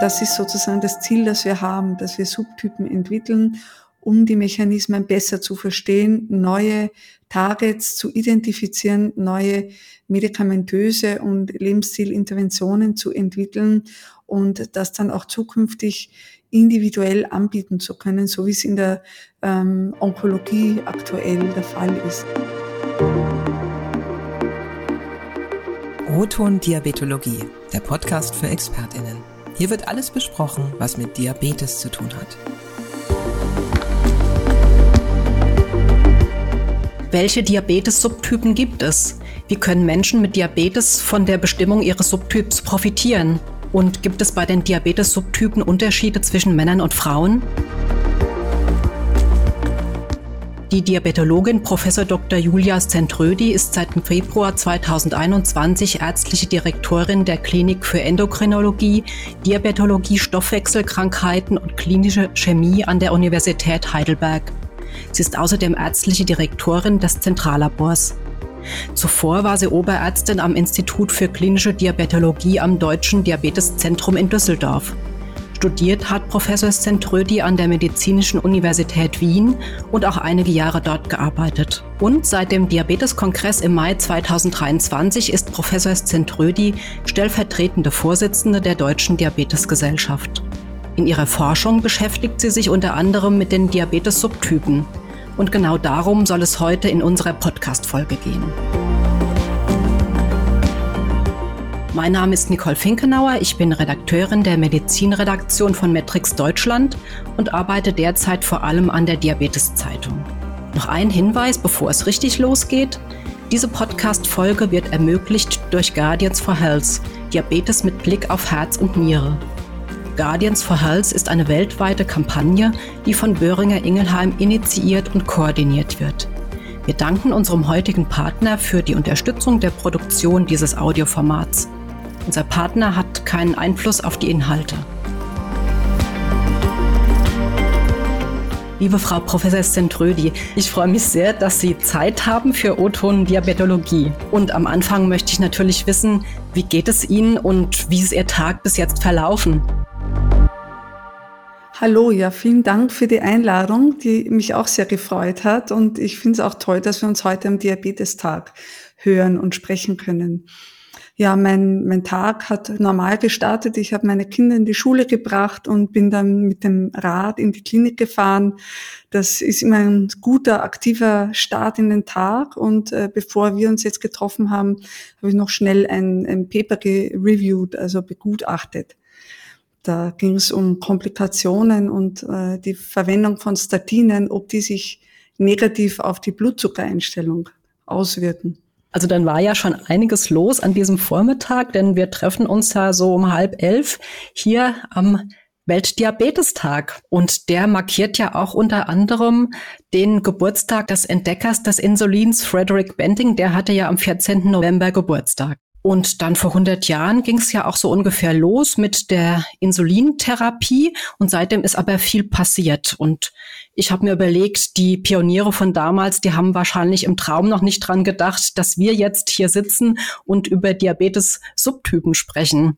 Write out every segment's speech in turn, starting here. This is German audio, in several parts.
das ist sozusagen das Ziel, das wir haben, dass wir Subtypen entwickeln, um die Mechanismen besser zu verstehen, neue Targets zu identifizieren, neue medikamentöse und Lebensstilinterventionen zu entwickeln und das dann auch zukünftig individuell anbieten zu können, so wie es in der ähm, Onkologie aktuell der Fall ist. Roton Diabetologie, der Podcast für ExpertInnen. Hier wird alles besprochen, was mit Diabetes zu tun hat. Welche Diabetes-Subtypen gibt es? Wie können Menschen mit Diabetes von der Bestimmung ihres Subtyps profitieren? Und gibt es bei den Diabetes-Subtypen Unterschiede zwischen Männern und Frauen? Die Diabetologin Prof. Dr. Julia Zentrödi ist seit Februar 2021 ärztliche Direktorin der Klinik für Endokrinologie, Diabetologie, Stoffwechselkrankheiten und klinische Chemie an der Universität Heidelberg. Sie ist außerdem ärztliche Direktorin des Zentrallabors. Zuvor war sie Oberärztin am Institut für klinische Diabetologie am Deutschen Diabeteszentrum in Düsseldorf. Studiert hat Professor Zentrödi an der Medizinischen Universität Wien und auch einige Jahre dort gearbeitet. Und seit dem Diabeteskongress im Mai 2023 ist Professor Zentrödi stellvertretende Vorsitzende der Deutschen Diabetesgesellschaft. In ihrer Forschung beschäftigt sie sich unter anderem mit den Diabetes-Subtypen. Und genau darum soll es heute in unserer Podcast-Folge gehen. Mein Name ist Nicole Finkenauer. Ich bin Redakteurin der Medizinredaktion von Metrix Deutschland und arbeite derzeit vor allem an der Diabetes-Zeitung. Noch ein Hinweis, bevor es richtig losgeht. Diese Podcast-Folge wird ermöglicht durch Guardians for Health, Diabetes mit Blick auf Herz und Niere. Guardians for Health ist eine weltweite Kampagne, die von Böhringer Ingelheim initiiert und koordiniert wird. Wir danken unserem heutigen Partner für die Unterstützung der Produktion dieses Audioformats. Unser Partner hat keinen Einfluss auf die Inhalte. Liebe Frau Professor Zentrödi, ich freue mich sehr, dass Sie Zeit haben für O-Ton Diabetologie. Und am Anfang möchte ich natürlich wissen, wie geht es Ihnen und wie ist Ihr Tag bis jetzt verlaufen? Hallo, ja, vielen Dank für die Einladung, die mich auch sehr gefreut hat. Und ich finde es auch toll, dass wir uns heute am Diabetestag hören und sprechen können. Ja, mein, mein Tag hat normal gestartet. Ich habe meine Kinder in die Schule gebracht und bin dann mit dem Rad in die Klinik gefahren. Das ist immer ein guter, aktiver Start in den Tag. Und äh, bevor wir uns jetzt getroffen haben, habe ich noch schnell ein, ein Paper gereviewt, also begutachtet. Da ging es um Komplikationen und äh, die Verwendung von Statinen, ob die sich negativ auf die Blutzuckereinstellung auswirken. Also dann war ja schon einiges los an diesem Vormittag, denn wir treffen uns ja so um halb elf hier am Weltdiabetestag. Und der markiert ja auch unter anderem den Geburtstag des Entdeckers des Insulins, Frederick Benting. Der hatte ja am 14. November Geburtstag. Und dann vor 100 Jahren ging es ja auch so ungefähr los mit der Insulintherapie und seitdem ist aber viel passiert. Und ich habe mir überlegt, die Pioniere von damals, die haben wahrscheinlich im Traum noch nicht dran gedacht, dass wir jetzt hier sitzen und über Diabetes-Subtypen sprechen.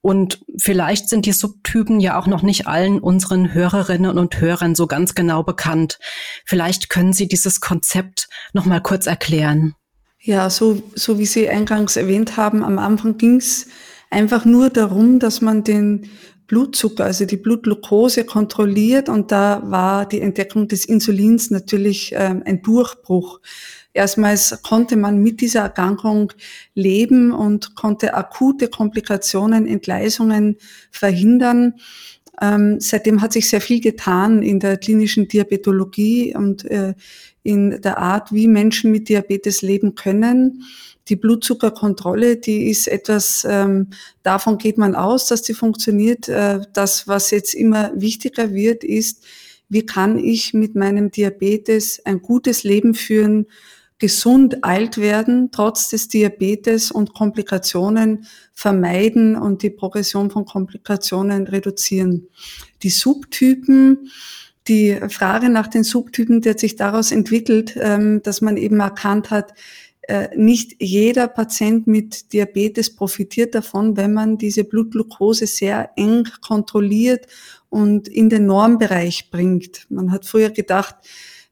Und vielleicht sind die Subtypen ja auch noch nicht allen unseren Hörerinnen und Hörern so ganz genau bekannt. Vielleicht können Sie dieses Konzept noch mal kurz erklären. Ja, so, so wie Sie eingangs erwähnt haben, am Anfang ging es einfach nur darum, dass man den Blutzucker, also die Blutglucose kontrolliert und da war die Entdeckung des Insulins natürlich ähm, ein Durchbruch. Erstmals konnte man mit dieser Erkrankung leben und konnte akute Komplikationen, Entgleisungen verhindern. Ähm, seitdem hat sich sehr viel getan in der klinischen Diabetologie und äh, in der Art, wie Menschen mit Diabetes leben können. Die Blutzuckerkontrolle, die ist etwas, ähm, davon geht man aus, dass die funktioniert. Äh, das, was jetzt immer wichtiger wird, ist, wie kann ich mit meinem Diabetes ein gutes Leben führen, gesund alt werden, trotz des Diabetes und Komplikationen vermeiden und die Progression von Komplikationen reduzieren. Die Subtypen, die Frage nach den Subtypen, die hat sich daraus entwickelt, ähm, dass man eben erkannt hat, äh, nicht jeder Patient mit Diabetes profitiert davon, wenn man diese Blutglucose sehr eng kontrolliert und in den Normbereich bringt. Man hat früher gedacht,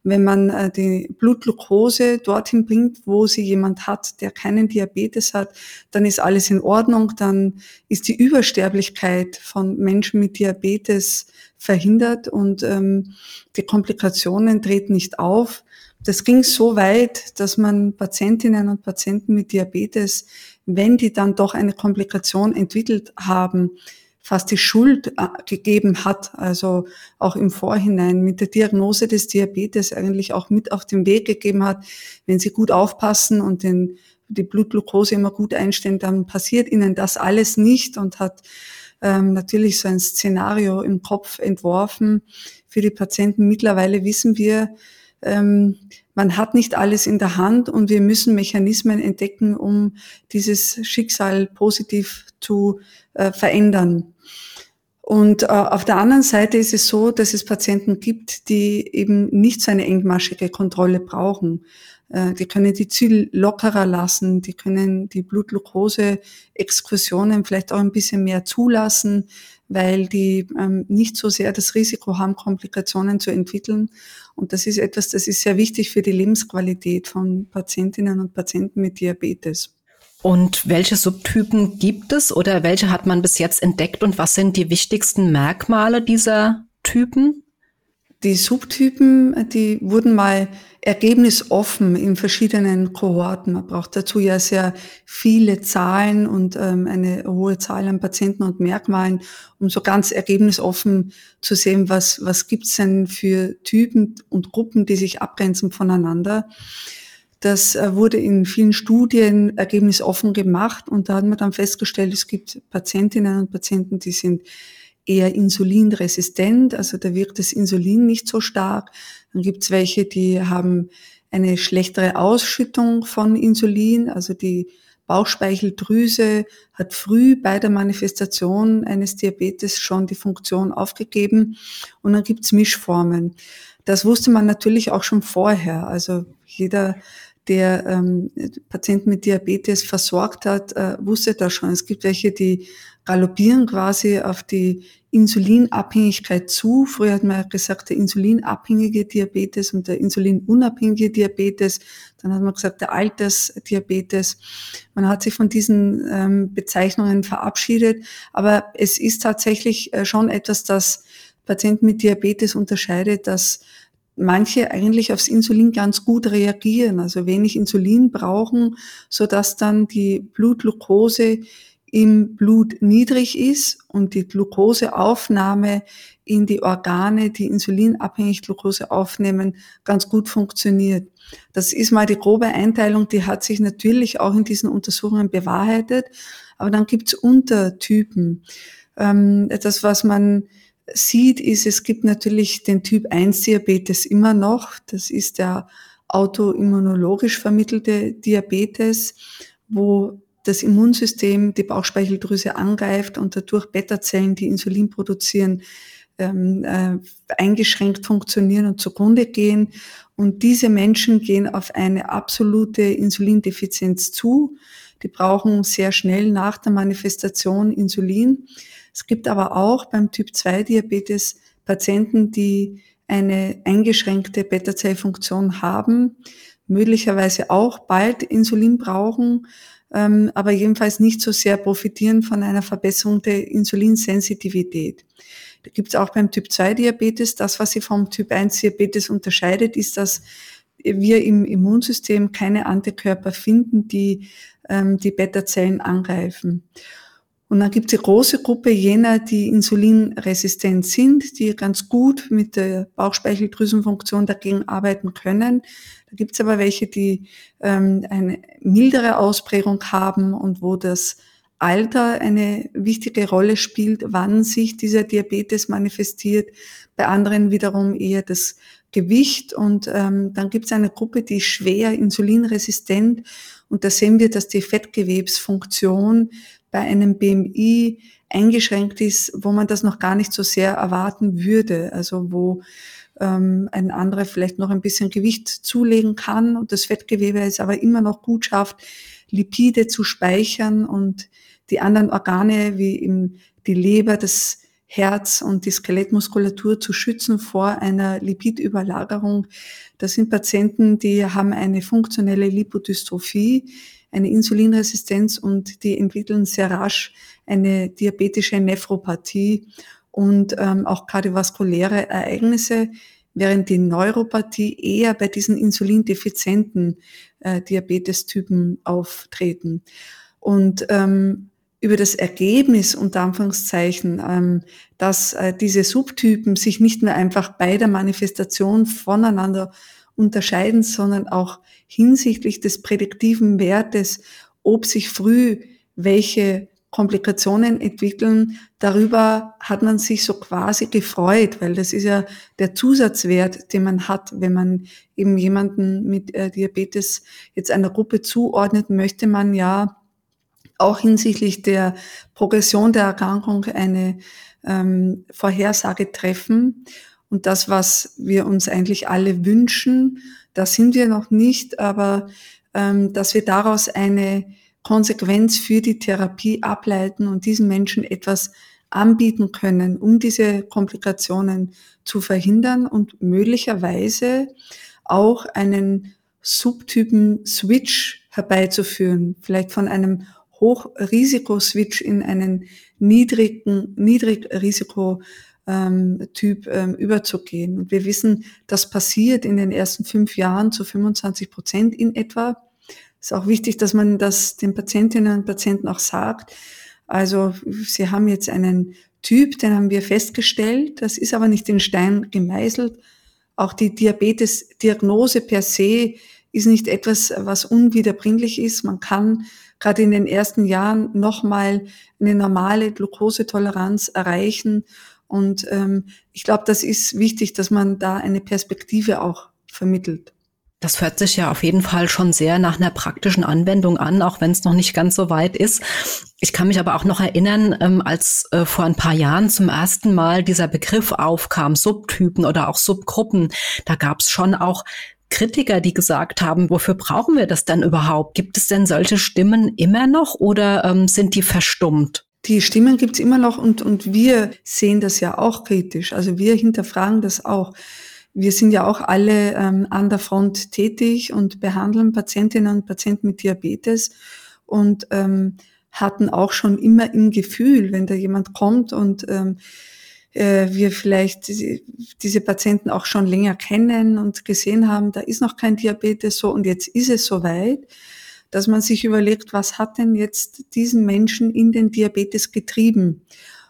wenn man äh, die Blutglucose dorthin bringt, wo sie jemand hat, der keinen Diabetes hat, dann ist alles in Ordnung, dann ist die Übersterblichkeit von Menschen mit Diabetes verhindert und ähm, die Komplikationen treten nicht auf. Das ging so weit, dass man Patientinnen und Patienten mit Diabetes, wenn die dann doch eine Komplikation entwickelt haben, fast die Schuld äh, gegeben hat, also auch im Vorhinein mit der Diagnose des Diabetes eigentlich auch mit auf den Weg gegeben hat, wenn Sie gut aufpassen und den, die Blutglucose immer gut einstellen, dann passiert Ihnen das alles nicht und hat ähm, natürlich so ein Szenario im Kopf entworfen für die Patienten. Mittlerweile wissen wir, ähm, man hat nicht alles in der Hand und wir müssen Mechanismen entdecken, um dieses Schicksal positiv zu äh, verändern. Und äh, auf der anderen Seite ist es so, dass es Patienten gibt, die eben nicht so eine engmaschige Kontrolle brauchen. Äh, die können die Ziel lockerer lassen, die können die Blutglucose-Exkursionen vielleicht auch ein bisschen mehr zulassen, weil die ähm, nicht so sehr das Risiko haben, Komplikationen zu entwickeln. Und das ist etwas, das ist sehr wichtig für die Lebensqualität von Patientinnen und Patienten mit Diabetes. Und welche Subtypen gibt es oder welche hat man bis jetzt entdeckt und was sind die wichtigsten Merkmale dieser Typen? Die Subtypen, die wurden mal ergebnisoffen in verschiedenen Kohorten. Man braucht dazu ja sehr viele Zahlen und ähm, eine hohe Zahl an Patienten und Merkmalen, um so ganz ergebnisoffen zu sehen, was, was gibt's denn für Typen und Gruppen, die sich abgrenzen voneinander. Das äh, wurde in vielen Studien ergebnisoffen gemacht und da hat man dann festgestellt, es gibt Patientinnen und Patienten, die sind eher insulinresistent, also da wirkt das Insulin nicht so stark. Dann gibt es welche, die haben eine schlechtere Ausschüttung von Insulin, also die Bauchspeicheldrüse hat früh bei der Manifestation eines Diabetes schon die Funktion aufgegeben und dann gibt's Mischformen. Das wusste man natürlich auch schon vorher. Also jeder der ähm, Patienten mit Diabetes versorgt hat, äh, wusste das schon. Es gibt welche, die galoppieren quasi auf die Insulinabhängigkeit zu. Früher hat man gesagt, der insulinabhängige Diabetes und der insulinunabhängige Diabetes. Dann hat man gesagt, der Altersdiabetes. Man hat sich von diesen ähm, Bezeichnungen verabschiedet. Aber es ist tatsächlich äh, schon etwas, das Patienten mit Diabetes unterscheidet, dass manche eigentlich aufs Insulin ganz gut reagieren, also wenig Insulin brauchen, so dass dann die Blutglucose im Blut niedrig ist und die Glukoseaufnahme in die Organe, die insulinabhängig Glucose aufnehmen, ganz gut funktioniert. Das ist mal die grobe Einteilung, die hat sich natürlich auch in diesen Untersuchungen bewahrheitet, aber dann gibt's Untertypen. Ähm, etwas, was man sieht, ist, es gibt natürlich den Typ 1 Diabetes immer noch. Das ist der autoimmunologisch vermittelte Diabetes, wo das Immunsystem die Bauchspeicheldrüse angreift und dadurch Beta-Zellen, die Insulin produzieren, ähm, äh, eingeschränkt funktionieren und zugrunde gehen. Und diese Menschen gehen auf eine absolute Insulindefizienz zu. Die brauchen sehr schnell nach der Manifestation Insulin. Es gibt aber auch beim Typ-2-Diabetes Patienten, die eine eingeschränkte Beta-Zellfunktion haben, möglicherweise auch bald Insulin brauchen, ähm, aber jedenfalls nicht so sehr profitieren von einer Verbesserung der Insulinsensitivität. Da gibt es auch beim Typ-2-Diabetes, das, was sie vom Typ-1-Diabetes unterscheidet, ist, dass wir im Immunsystem keine Antikörper finden, die ähm, die Beta-Zellen angreifen. Und dann gibt es eine große Gruppe jener, die insulinresistent sind, die ganz gut mit der Bauchspeicheldrüsenfunktion dagegen arbeiten können. Da gibt es aber welche, die ähm, eine mildere Ausprägung haben und wo das Alter eine wichtige Rolle spielt, wann sich dieser Diabetes manifestiert. Bei anderen wiederum eher das Gewicht. Und ähm, dann gibt es eine Gruppe, die schwer insulinresistent Und da sehen wir, dass die Fettgewebsfunktion bei einem BMI eingeschränkt ist, wo man das noch gar nicht so sehr erwarten würde. Also wo ähm, ein anderer vielleicht noch ein bisschen Gewicht zulegen kann und das Fettgewebe es aber immer noch gut schafft, Lipide zu speichern und die anderen Organe wie eben die Leber, das Herz und die Skelettmuskulatur zu schützen vor einer Lipidüberlagerung. Das sind Patienten, die haben eine funktionelle Lipodystrophie, eine Insulinresistenz und die entwickeln sehr rasch eine diabetische Nephropathie und ähm, auch kardiovaskuläre Ereignisse, während die Neuropathie eher bei diesen insulindefizienten äh, Diabetestypen auftreten. Und ähm, über das Ergebnis, unter Anführungszeichen, ähm, dass äh, diese Subtypen sich nicht nur einfach bei der Manifestation voneinander unterscheiden, sondern auch hinsichtlich des prädiktiven Wertes, ob sich früh welche Komplikationen entwickeln, darüber hat man sich so quasi gefreut, weil das ist ja der Zusatzwert, den man hat, wenn man eben jemanden mit äh, Diabetes jetzt einer Gruppe zuordnet, möchte man ja auch hinsichtlich der Progression der Erkrankung eine ähm, Vorhersage treffen. Und das, was wir uns eigentlich alle wünschen, da sind wir noch nicht, aber ähm, dass wir daraus eine Konsequenz für die Therapie ableiten und diesen Menschen etwas anbieten können, um diese Komplikationen zu verhindern und möglicherweise auch einen Subtypen-Switch herbeizuführen, vielleicht von einem Hochrisikoswitch in einen niedrigen, Niedrigrisiko ähm, Typ ähm, überzugehen. Und wir wissen, das passiert in den ersten fünf Jahren zu 25 Prozent in etwa. Ist auch wichtig, dass man das den Patientinnen und Patienten auch sagt. Also sie haben jetzt einen Typ, den haben wir festgestellt. Das ist aber nicht in Stein gemeißelt. Auch die Diabetes-Diagnose per se ist nicht etwas, was unwiederbringlich ist. Man kann gerade in den ersten Jahren nochmal eine normale Glukosetoleranz erreichen. Und ähm, ich glaube, das ist wichtig, dass man da eine Perspektive auch vermittelt. Das hört sich ja auf jeden Fall schon sehr nach einer praktischen Anwendung an, auch wenn es noch nicht ganz so weit ist. Ich kann mich aber auch noch erinnern, ähm, als äh, vor ein paar Jahren zum ersten Mal dieser Begriff aufkam, Subtypen oder auch Subgruppen, da gab es schon auch Kritiker, die gesagt haben, wofür brauchen wir das denn überhaupt? Gibt es denn solche Stimmen immer noch oder ähm, sind die verstummt? Die Stimmen gibt's immer noch und, und wir sehen das ja auch kritisch. Also wir hinterfragen das auch. Wir sind ja auch alle ähm, an der Front tätig und behandeln Patientinnen und Patienten mit Diabetes und ähm, hatten auch schon immer im Gefühl, wenn da jemand kommt und ähm, äh, wir vielleicht diese, diese Patienten auch schon länger kennen und gesehen haben, da ist noch kein Diabetes so und jetzt ist es soweit, dass man sich überlegt, was hat denn jetzt diesen Menschen in den Diabetes getrieben?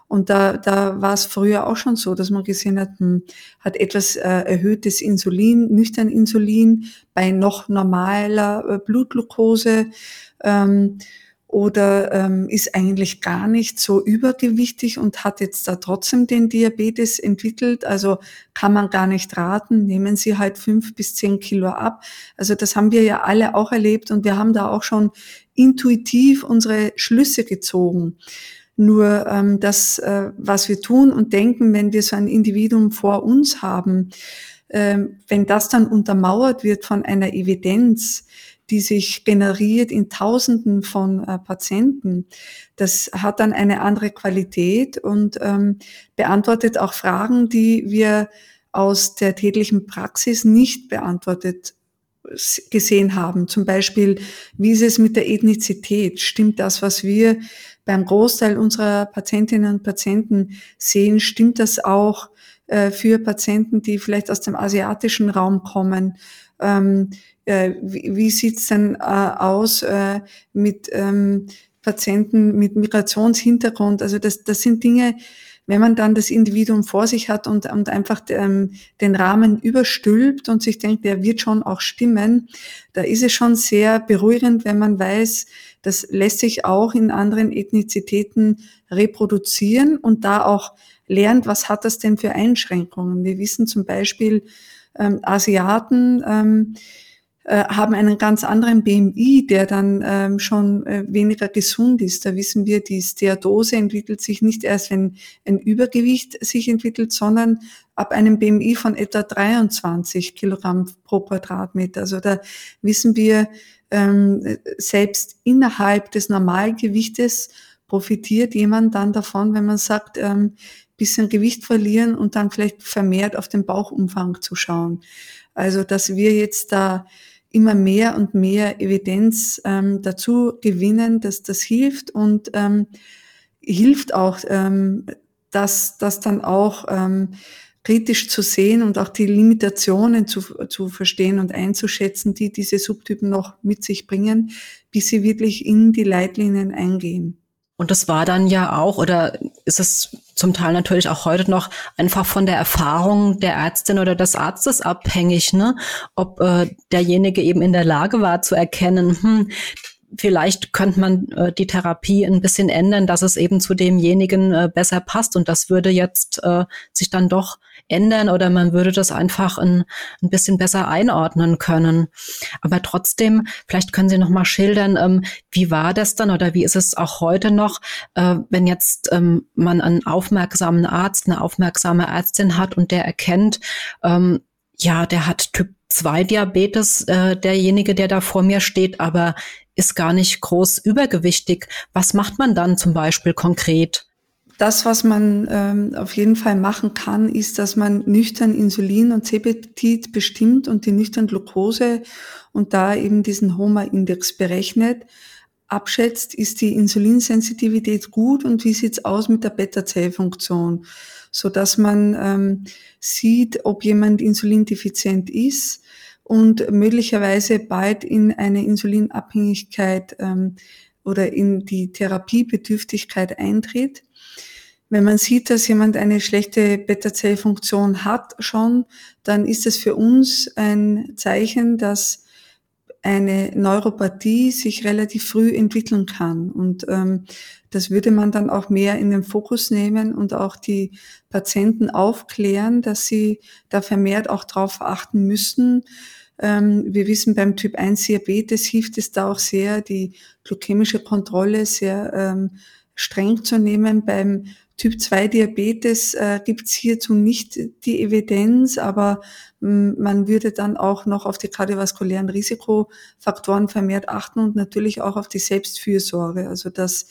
Und da, da war es früher auch schon so, dass man gesehen hat, hm, hat etwas äh, erhöhtes Insulin, nüchtern Insulin bei noch normaler äh, Blutglucose. Ähm, oder ähm, ist eigentlich gar nicht so übergewichtig und hat jetzt da trotzdem den Diabetes entwickelt. Also kann man gar nicht raten, nehmen Sie halt fünf bis zehn Kilo ab. Also das haben wir ja alle auch erlebt und wir haben da auch schon intuitiv unsere Schlüsse gezogen. Nur ähm, das, äh, was wir tun und denken, wenn wir so ein Individuum vor uns haben, äh, wenn das dann untermauert wird von einer Evidenz, die sich generiert in Tausenden von äh, Patienten. Das hat dann eine andere Qualität und ähm, beantwortet auch Fragen, die wir aus der täglichen Praxis nicht beantwortet gesehen haben. Zum Beispiel, wie ist es mit der Ethnizität? Stimmt das, was wir beim Großteil unserer Patientinnen und Patienten sehen? Stimmt das auch äh, für Patienten, die vielleicht aus dem asiatischen Raum kommen? Ähm, äh, wie, wie sieht's denn äh, aus äh, mit ähm, Patienten mit Migrationshintergrund? Also das, das sind Dinge, wenn man dann das Individuum vor sich hat und, und einfach ähm, den Rahmen überstülpt und sich denkt, der wird schon auch stimmen, da ist es schon sehr beruhigend, wenn man weiß, das lässt sich auch in anderen Ethnizitäten reproduzieren und da auch lernt, was hat das denn für Einschränkungen. Wir wissen zum Beispiel, ähm, Asiaten, ähm, äh, haben einen ganz anderen BMI, der dann ähm, schon äh, weniger gesund ist. Da wissen wir, die Steatose entwickelt sich nicht erst, wenn ein Übergewicht sich entwickelt, sondern ab einem BMI von etwa 23 Kilogramm pro Quadratmeter. Also da wissen wir, ähm, selbst innerhalb des Normalgewichtes profitiert jemand dann davon, wenn man sagt, ähm, bisschen Gewicht verlieren und dann vielleicht vermehrt auf den Bauchumfang zu schauen. Also dass wir jetzt da immer mehr und mehr Evidenz ähm, dazu gewinnen, dass das hilft und ähm, hilft auch, ähm, dass das dann auch ähm, kritisch zu sehen und auch die Limitationen zu, zu verstehen und einzuschätzen, die diese Subtypen noch mit sich bringen, bis sie wirklich in die Leitlinien eingehen. Und das war dann ja auch, oder ist es zum Teil natürlich auch heute noch einfach von der Erfahrung der Ärztin oder des Arztes abhängig, ne? Ob äh, derjenige eben in der Lage war zu erkennen, hm, vielleicht könnte man äh, die Therapie ein bisschen ändern, dass es eben zu demjenigen äh, besser passt. Und das würde jetzt äh, sich dann doch ändern oder man würde das einfach ein, ein bisschen besser einordnen können. Aber trotzdem, vielleicht können Sie noch mal schildern, ähm, wie war das dann oder wie ist es auch heute noch, äh, wenn jetzt ähm, man einen aufmerksamen Arzt, eine aufmerksame Ärztin hat und der erkennt, ähm, ja, der hat Typ 2 Diabetes, äh, derjenige, der da vor mir steht, aber ist gar nicht groß übergewichtig. Was macht man dann zum Beispiel konkret? Das, was man ähm, auf jeden Fall machen kann, ist, dass man nüchtern Insulin und C-Peptid bestimmt und die nüchtern Glucose und da eben diesen HOMA-Index berechnet, abschätzt, ist die Insulinsensitivität gut und wie sieht's aus mit der Beta-Zellfunktion, so dass man ähm, sieht, ob jemand insulindefizient ist und möglicherweise bald in eine Insulinabhängigkeit ähm, oder in die Therapiebedürftigkeit eintritt. Wenn man sieht, dass jemand eine schlechte Beta-Zellfunktion hat schon, dann ist es für uns ein Zeichen, dass eine Neuropathie sich relativ früh entwickeln kann. Und ähm, das würde man dann auch mehr in den Fokus nehmen und auch die Patienten aufklären, dass sie da vermehrt auch darauf achten müssen, wir wissen, beim Typ 1 Diabetes hilft es da auch sehr, die glykämische Kontrolle sehr ähm, streng zu nehmen. Beim Typ 2 Diabetes äh, gibt es hierzu nicht die Evidenz, aber mh, man würde dann auch noch auf die kardiovaskulären Risikofaktoren vermehrt achten und natürlich auch auf die Selbstfürsorge. Also dass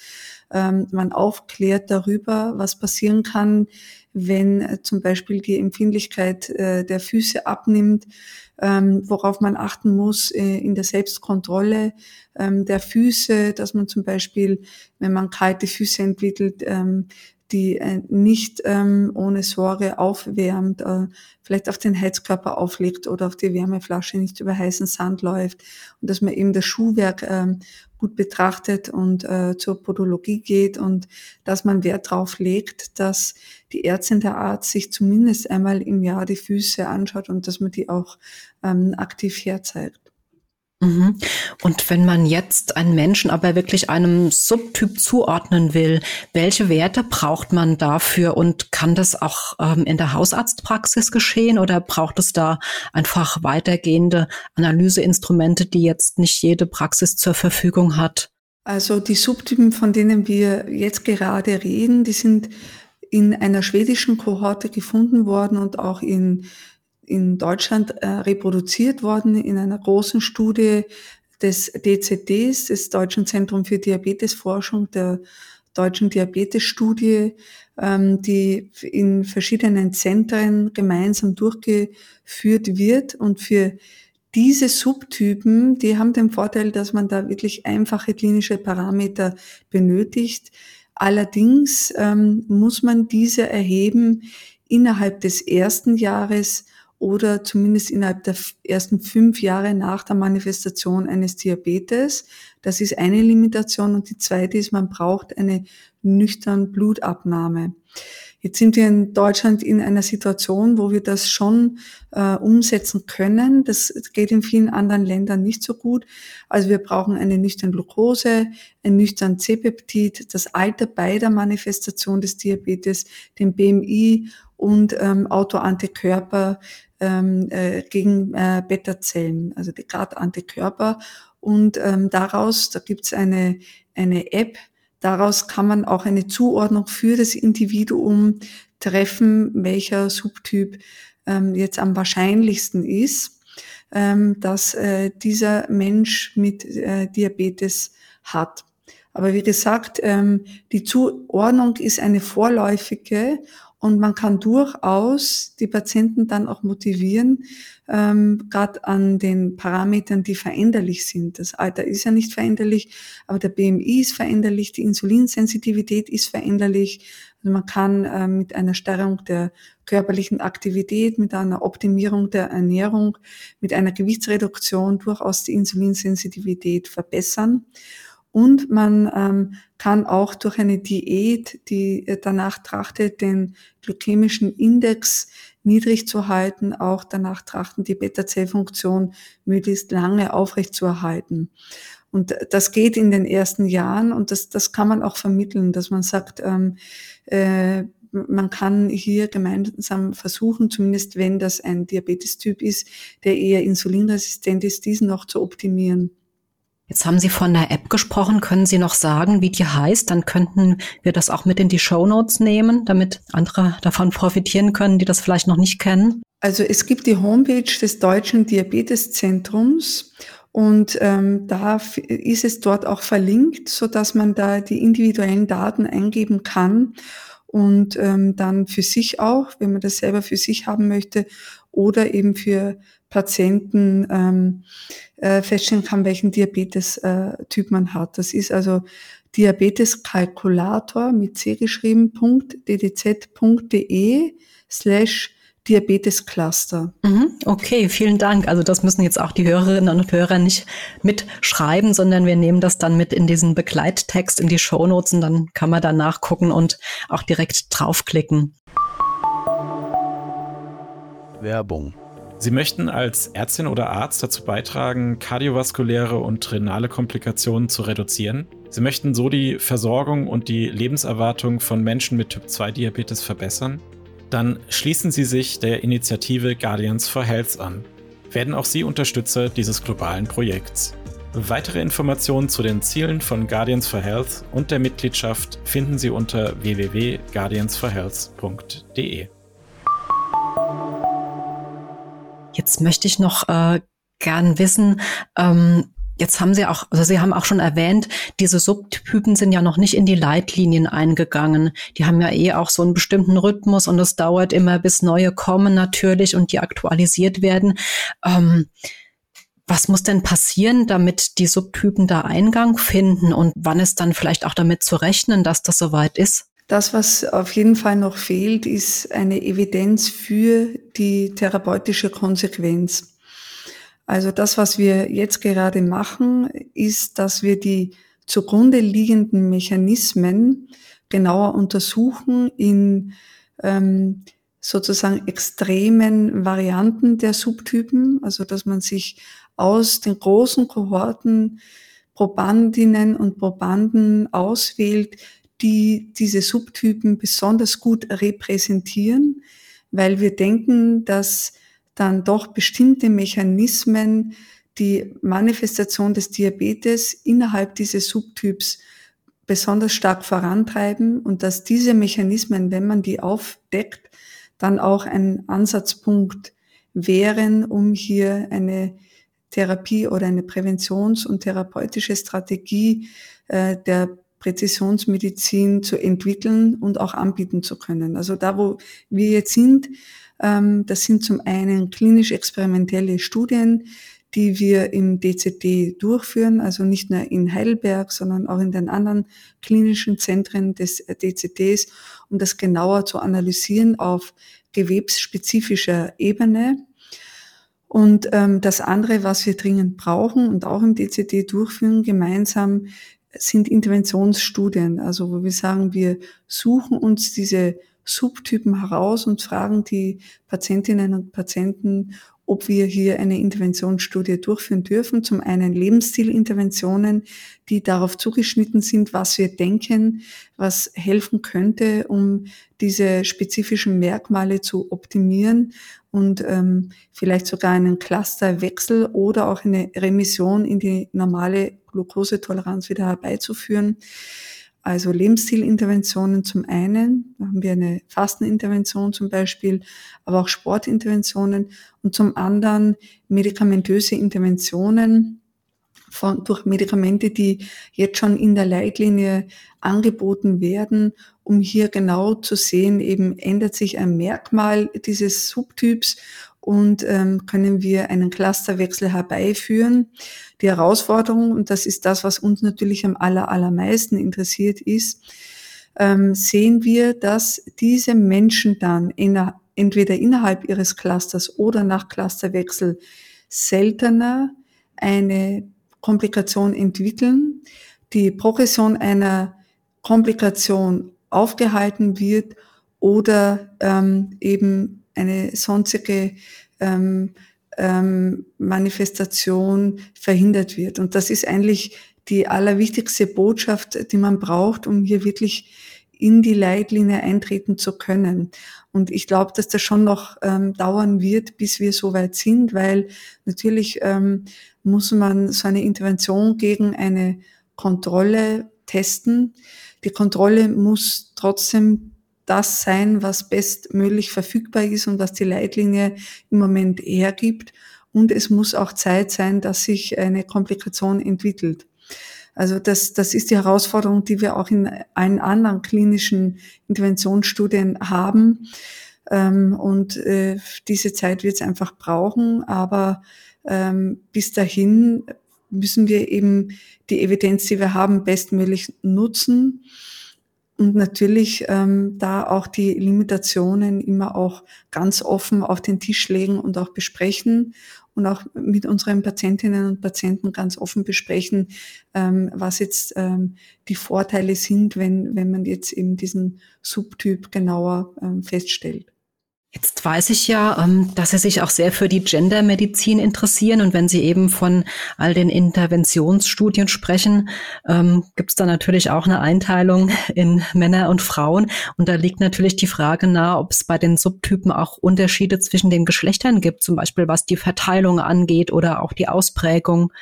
ähm, man aufklärt darüber, was passieren kann, wenn äh, zum Beispiel die Empfindlichkeit äh, der Füße abnimmt, ähm, worauf man achten muss äh, in der Selbstkontrolle ähm, der Füße, dass man zum Beispiel, wenn man kalte Füße entwickelt, ähm, die äh, nicht ähm, ohne Sorge aufwärmt, äh, vielleicht auf den Heizkörper auflegt oder auf die Wärmeflasche nicht über heißen Sand läuft und dass man eben das Schuhwerk ähm, gut betrachtet und äh, zur Podologie geht und dass man Wert darauf legt, dass die Ärztin, der Arzt sich zumindest einmal im Jahr die Füße anschaut und dass man die auch ähm, aktiv herzeigt. Mhm. Und wenn man jetzt einen Menschen aber wirklich einem Subtyp zuordnen will, welche Werte braucht man dafür und kann das auch ähm, in der Hausarztpraxis geschehen oder braucht es da einfach weitergehende Analyseinstrumente, die jetzt nicht jede Praxis zur Verfügung hat? Also die Subtypen, von denen wir jetzt gerade reden, die sind in einer schwedischen Kohorte gefunden worden und auch in in Deutschland äh, reproduziert worden in einer großen Studie des DZDs, des Deutschen Zentrum für Diabetesforschung, der Deutschen Diabetesstudie, ähm, die in verschiedenen Zentren gemeinsam durchgeführt wird. Und für diese Subtypen, die haben den Vorteil, dass man da wirklich einfache klinische Parameter benötigt. Allerdings ähm, muss man diese erheben innerhalb des ersten Jahres oder zumindest innerhalb der ersten fünf Jahre nach der Manifestation eines Diabetes. Das ist eine Limitation. Und die zweite ist, man braucht eine nüchterne Blutabnahme. Jetzt sind wir in Deutschland in einer Situation, wo wir das schon äh, umsetzen können. Das geht in vielen anderen Ländern nicht so gut. Also wir brauchen eine nüchterne Glucose, ein nüchtern C-Peptid, das Alter bei der Manifestation des Diabetes, den BMI und ähm, Autoantikörper ähm, äh, gegen äh, Beta-Zellen, also die Grad-Antikörper. Und ähm, daraus, da gibt's eine, eine App, daraus kann man auch eine Zuordnung für das Individuum treffen, welcher Subtyp ähm, jetzt am wahrscheinlichsten ist, ähm, dass äh, dieser Mensch mit äh, Diabetes hat. Aber wie gesagt, ähm, die Zuordnung ist eine vorläufige und man kann durchaus die Patienten dann auch motivieren, ähm, gerade an den Parametern, die veränderlich sind. Das Alter ist ja nicht veränderlich, aber der BMI ist veränderlich, die Insulinsensitivität ist veränderlich. Also man kann äh, mit einer Steuerung der körperlichen Aktivität, mit einer Optimierung der Ernährung, mit einer Gewichtsreduktion durchaus die Insulinsensitivität verbessern. Und man ähm, kann auch durch eine Diät, die äh, danach trachtet, den glykämischen Index niedrig zu halten, auch danach trachten, die Beta-Zellfunktion möglichst lange aufrechtzuerhalten. Und das geht in den ersten Jahren und das, das kann man auch vermitteln, dass man sagt, ähm, äh, man kann hier gemeinsam versuchen, zumindest wenn das ein Diabetes-Typ ist, der eher insulinresistent ist, diesen noch zu optimieren. Jetzt haben Sie von der App gesprochen. Können Sie noch sagen, wie die heißt? Dann könnten wir das auch mit in die Show Notes nehmen, damit andere davon profitieren können, die das vielleicht noch nicht kennen. Also es gibt die Homepage des Deutschen Diabeteszentrums und ähm, da ist es dort auch verlinkt, so dass man da die individuellen Daten eingeben kann und ähm, dann für sich auch, wenn man das selber für sich haben möchte oder eben für Patienten ähm, äh, feststellen kann, welchen Diabetes-Typ äh, man hat. Das ist also Diabeteskalkulator mit C geschrieben, .ddz.de slash Diabetescluster. Mhm, okay, vielen Dank. Also das müssen jetzt auch die Hörerinnen und Hörer nicht mitschreiben, sondern wir nehmen das dann mit in diesen Begleittext in die Shownotes und dann kann man da nachgucken und auch direkt draufklicken. Werbung Sie möchten als Ärztin oder Arzt dazu beitragen, kardiovaskuläre und renale Komplikationen zu reduzieren. Sie möchten so die Versorgung und die Lebenserwartung von Menschen mit Typ-2-Diabetes verbessern. Dann schließen Sie sich der Initiative Guardians for Health an. Werden auch Sie Unterstützer dieses globalen Projekts. Weitere Informationen zu den Zielen von Guardians for Health und der Mitgliedschaft finden Sie unter www.guardiansforhealth.de. Jetzt möchte ich noch äh, gern wissen, ähm, Jetzt haben Sie auch, also Sie haben auch schon erwähnt, diese Subtypen sind ja noch nicht in die Leitlinien eingegangen. Die haben ja eh auch so einen bestimmten Rhythmus und es dauert immer, bis neue kommen natürlich und die aktualisiert werden. Ähm, was muss denn passieren, damit die Subtypen da Eingang finden und wann ist dann vielleicht auch damit zu rechnen, dass das soweit ist? Das, was auf jeden Fall noch fehlt, ist eine Evidenz für die therapeutische Konsequenz. Also das, was wir jetzt gerade machen, ist, dass wir die zugrunde liegenden Mechanismen genauer untersuchen in ähm, sozusagen extremen Varianten der Subtypen, also dass man sich aus den großen Kohorten Probandinnen und Probanden auswählt, die diese Subtypen besonders gut repräsentieren, weil wir denken, dass dann doch bestimmte Mechanismen die Manifestation des Diabetes innerhalb dieses Subtyps besonders stark vorantreiben und dass diese Mechanismen, wenn man die aufdeckt, dann auch ein Ansatzpunkt wären, um hier eine Therapie oder eine Präventions- und therapeutische Strategie äh, der Präzisionsmedizin zu entwickeln und auch anbieten zu können. Also da, wo wir jetzt sind, ähm, das sind zum einen klinisch-experimentelle Studien, die wir im DCD durchführen, also nicht nur in Heidelberg, sondern auch in den anderen klinischen Zentren des DCDs, um das genauer zu analysieren auf gewebsspezifischer Ebene. Und ähm, das andere, was wir dringend brauchen und auch im DCD durchführen, gemeinsam sind Interventionsstudien, also wo wir sagen, wir suchen uns diese Subtypen heraus und fragen die Patientinnen und Patienten, ob wir hier eine Interventionsstudie durchführen dürfen. Zum einen Lebensstilinterventionen, die darauf zugeschnitten sind, was wir denken, was helfen könnte, um diese spezifischen Merkmale zu optimieren und ähm, vielleicht sogar einen Clusterwechsel oder auch eine Remission in die normale Glukosetoleranz wieder herbeizuführen. Also Lebensstilinterventionen zum einen, da haben wir eine Fastenintervention zum Beispiel, aber auch Sportinterventionen und zum anderen medikamentöse Interventionen von, durch Medikamente, die jetzt schon in der Leitlinie angeboten werden, um hier genau zu sehen, eben ändert sich ein Merkmal dieses Subtyps und ähm, können wir einen Clusterwechsel herbeiführen. Die Herausforderung, und das ist das, was uns natürlich am aller, allermeisten interessiert ist, ähm, sehen wir, dass diese Menschen dann in, entweder innerhalb ihres Clusters oder nach Clusterwechsel seltener eine Komplikation entwickeln, die Progression einer Komplikation aufgehalten wird oder ähm, eben eine sonstige ähm, ähm, Manifestation verhindert wird. Und das ist eigentlich die allerwichtigste Botschaft, die man braucht, um hier wirklich in die Leitlinie eintreten zu können. Und ich glaube, dass das schon noch ähm, dauern wird, bis wir so weit sind, weil natürlich ähm, muss man so eine Intervention gegen eine Kontrolle testen. Die Kontrolle muss trotzdem das sein, was bestmöglich verfügbar ist und was die Leitlinie im Moment hergibt. Und es muss auch Zeit sein, dass sich eine Komplikation entwickelt. Also das, das ist die Herausforderung, die wir auch in allen anderen klinischen Interventionsstudien haben. Ähm, und äh, diese Zeit wird es einfach brauchen. Aber ähm, bis dahin müssen wir eben die Evidenz, die wir haben, bestmöglich nutzen und natürlich ähm, da auch die Limitationen immer auch ganz offen auf den Tisch legen und auch besprechen und auch mit unseren Patientinnen und Patienten ganz offen besprechen, ähm, was jetzt ähm, die Vorteile sind, wenn, wenn man jetzt eben diesen Subtyp genauer ähm, feststellt. Jetzt weiß ich ja, ähm, dass Sie sich auch sehr für die Gendermedizin interessieren und wenn Sie eben von all den Interventionsstudien sprechen, ähm, gibt es da natürlich auch eine Einteilung in Männer und Frauen und da liegt natürlich die Frage nahe, ob es bei den Subtypen auch Unterschiede zwischen den Geschlechtern gibt, zum Beispiel was die Verteilung angeht oder auch die Ausprägung.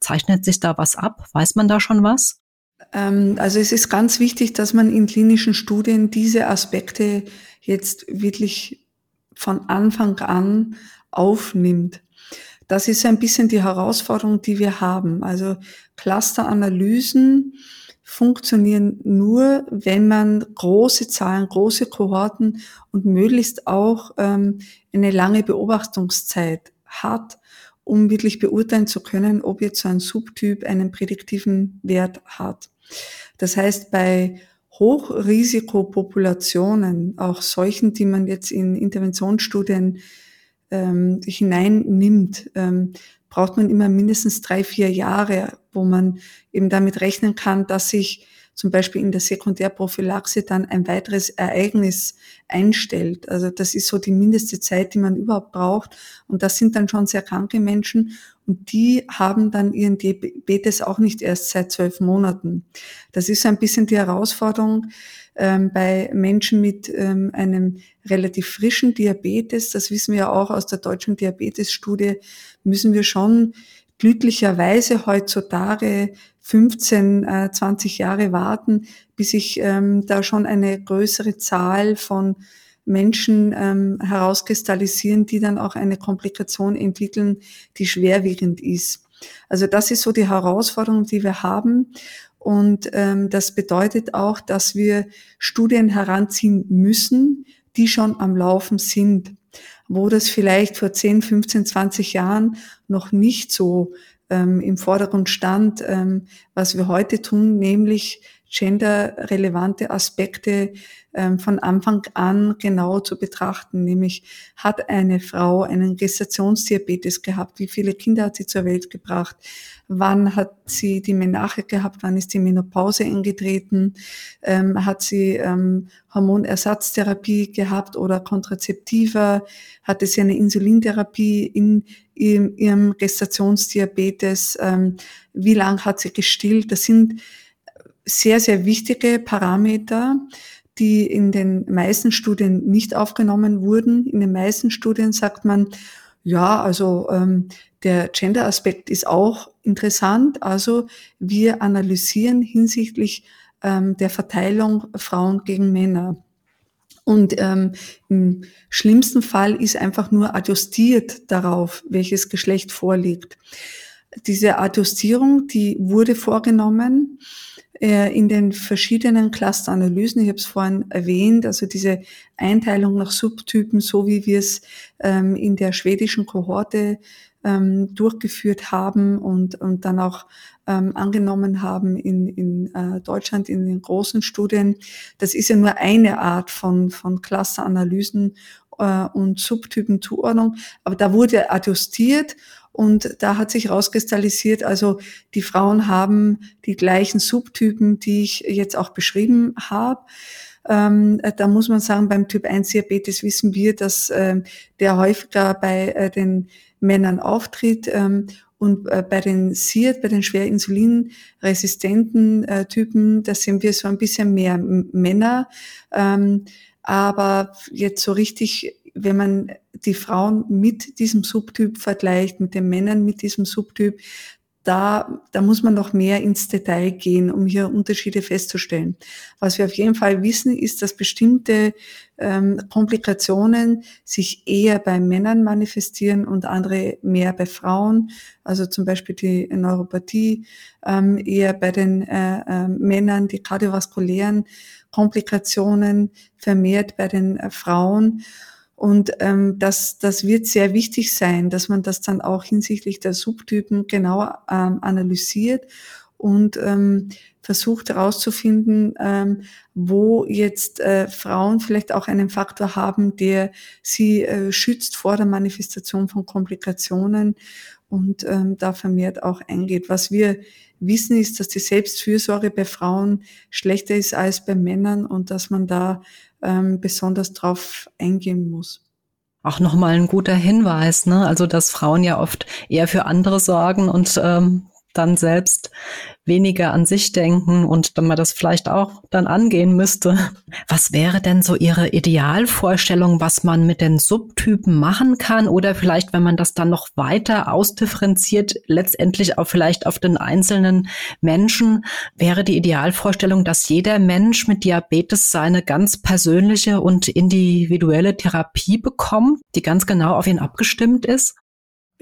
Zeichnet sich da was ab? Weiß man da schon was? Ähm, also es ist ganz wichtig, dass man in klinischen Studien diese Aspekte jetzt wirklich von Anfang an aufnimmt. Das ist ein bisschen die Herausforderung, die wir haben. Also Clusteranalysen funktionieren nur, wenn man große Zahlen, große Kohorten und möglichst auch ähm, eine lange Beobachtungszeit hat, um wirklich beurteilen zu können, ob jetzt so ein Subtyp einen prädiktiven Wert hat. Das heißt, bei Hochrisikopopulationen, auch solchen, die man jetzt in Interventionsstudien ähm, hineinnimmt, ähm, braucht man immer mindestens drei, vier Jahre, wo man eben damit rechnen kann, dass sich zum Beispiel in der Sekundärprophylaxe dann ein weiteres Ereignis einstellt. Also das ist so die mindeste Zeit, die man überhaupt braucht. Und das sind dann schon sehr kranke Menschen. Und die haben dann ihren Diabetes auch nicht erst seit zwölf Monaten. Das ist ein bisschen die Herausforderung ähm, bei Menschen mit ähm, einem relativ frischen Diabetes. Das wissen wir auch aus der deutschen Diabetesstudie. Müssen wir schon glücklicherweise heutzutage 15, äh, 20 Jahre warten, bis sich ähm, da schon eine größere Zahl von Menschen ähm, herauskristallisieren, die dann auch eine Komplikation entwickeln, die schwerwiegend ist. Also das ist so die Herausforderung, die wir haben. Und ähm, das bedeutet auch, dass wir Studien heranziehen müssen, die schon am Laufen sind, wo das vielleicht vor 10, 15, 20 Jahren noch nicht so ähm, im Vordergrund stand, ähm, was wir heute tun, nämlich genderrelevante Aspekte von Anfang an genau zu betrachten, nämlich hat eine Frau einen Gestationsdiabetes gehabt, wie viele Kinder hat sie zur Welt gebracht, wann hat sie die Menarche gehabt, wann ist die Menopause eingetreten, ähm, hat sie ähm, Hormonersatztherapie gehabt oder Kontrazeptiva, hatte sie eine Insulintherapie in ihrem, ihrem Gestationsdiabetes, ähm, wie lang hat sie gestillt, das sind sehr, sehr wichtige Parameter, die in den meisten Studien nicht aufgenommen wurden. In den meisten Studien sagt man, ja, also ähm, der Gender-Aspekt ist auch interessant. Also wir analysieren hinsichtlich ähm, der Verteilung Frauen gegen Männer. Und ähm, im schlimmsten Fall ist einfach nur adjustiert darauf, welches Geschlecht vorliegt. Diese Adjustierung, die wurde vorgenommen in den verschiedenen Clusteranalysen. Ich habe es vorhin erwähnt, also diese Einteilung nach Subtypen, so wie wir es ähm, in der schwedischen Kohorte ähm, durchgeführt haben und, und dann auch ähm, angenommen haben in, in äh, Deutschland in den großen Studien. Das ist ja nur eine Art von, von Clusteranalysen äh, und Subtypenzuordnung, aber da wurde adjustiert und da hat sich rauskristallisiert, also die Frauen haben die gleichen Subtypen, die ich jetzt auch beschrieben habe. Ähm, da muss man sagen, beim Typ 1 Diabetes wissen wir, dass äh, der häufiger bei äh, den Männern auftritt. Ähm, und äh, bei den SIRT, bei den schwer insulinresistenten äh, Typen, da sind wir so ein bisschen mehr Männer. Ähm, aber jetzt so richtig, wenn man die Frauen mit diesem Subtyp vergleicht, mit den Männern mit diesem Subtyp, da, da muss man noch mehr ins Detail gehen, um hier Unterschiede festzustellen. Was wir auf jeden Fall wissen, ist, dass bestimmte ähm, Komplikationen sich eher bei Männern manifestieren und andere mehr bei Frauen. Also zum Beispiel die Neuropathie ähm, eher bei den äh, äh, Männern, die kardiovaskulären Komplikationen vermehrt bei den äh, Frauen. Und ähm, das, das wird sehr wichtig sein, dass man das dann auch hinsichtlich der Subtypen genau ähm, analysiert und ähm, versucht herauszufinden, ähm, wo jetzt äh, Frauen vielleicht auch einen Faktor haben, der sie äh, schützt vor der Manifestation von Komplikationen und ähm, da vermehrt auch eingeht. Was wir wissen ist, dass die Selbstfürsorge bei Frauen schlechter ist als bei Männern und dass man da ähm, besonders drauf eingehen muss. Auch nochmal ein guter Hinweis, ne? Also dass Frauen ja oft eher für andere sorgen und ähm, dann selbst weniger an sich denken und dann man das vielleicht auch dann angehen müsste. Was wäre denn so Ihre Idealvorstellung, was man mit den Subtypen machen kann? Oder vielleicht, wenn man das dann noch weiter ausdifferenziert, letztendlich auch vielleicht auf den einzelnen Menschen, wäre die Idealvorstellung, dass jeder Mensch mit Diabetes seine ganz persönliche und individuelle Therapie bekommt, die ganz genau auf ihn abgestimmt ist?